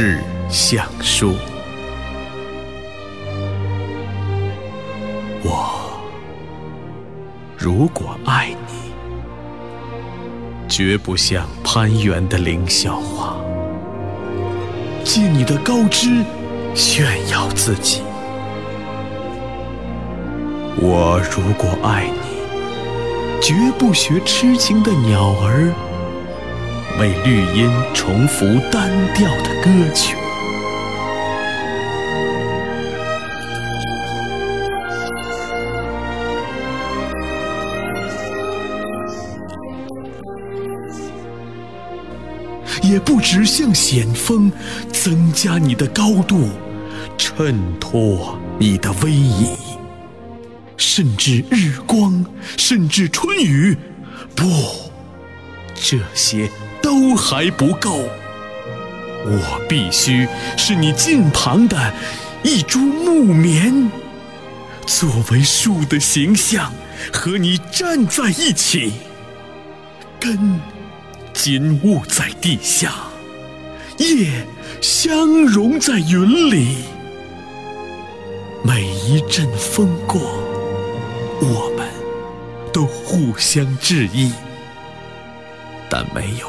致橡树，我如果爱你，绝不像攀援的凌霄花，借你的高枝炫耀自己。我如果爱你，绝不学痴情的鸟儿。为绿荫重复单调的歌曲，也不止向险峰增加你的高度，衬托你的威仪，甚至日光，甚至春雨，不，这些。都还不够，我必须是你近旁的一株木棉，作为树的形象和你站在一起，根紧握在地下，叶相融在云里。每一阵风过，我们都互相致意，但没有。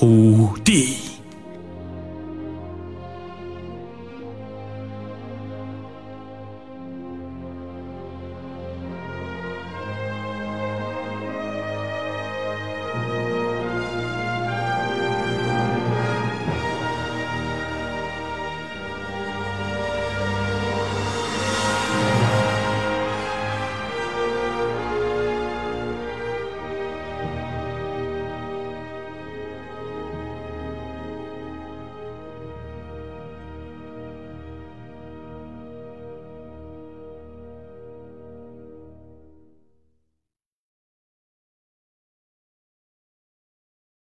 土地。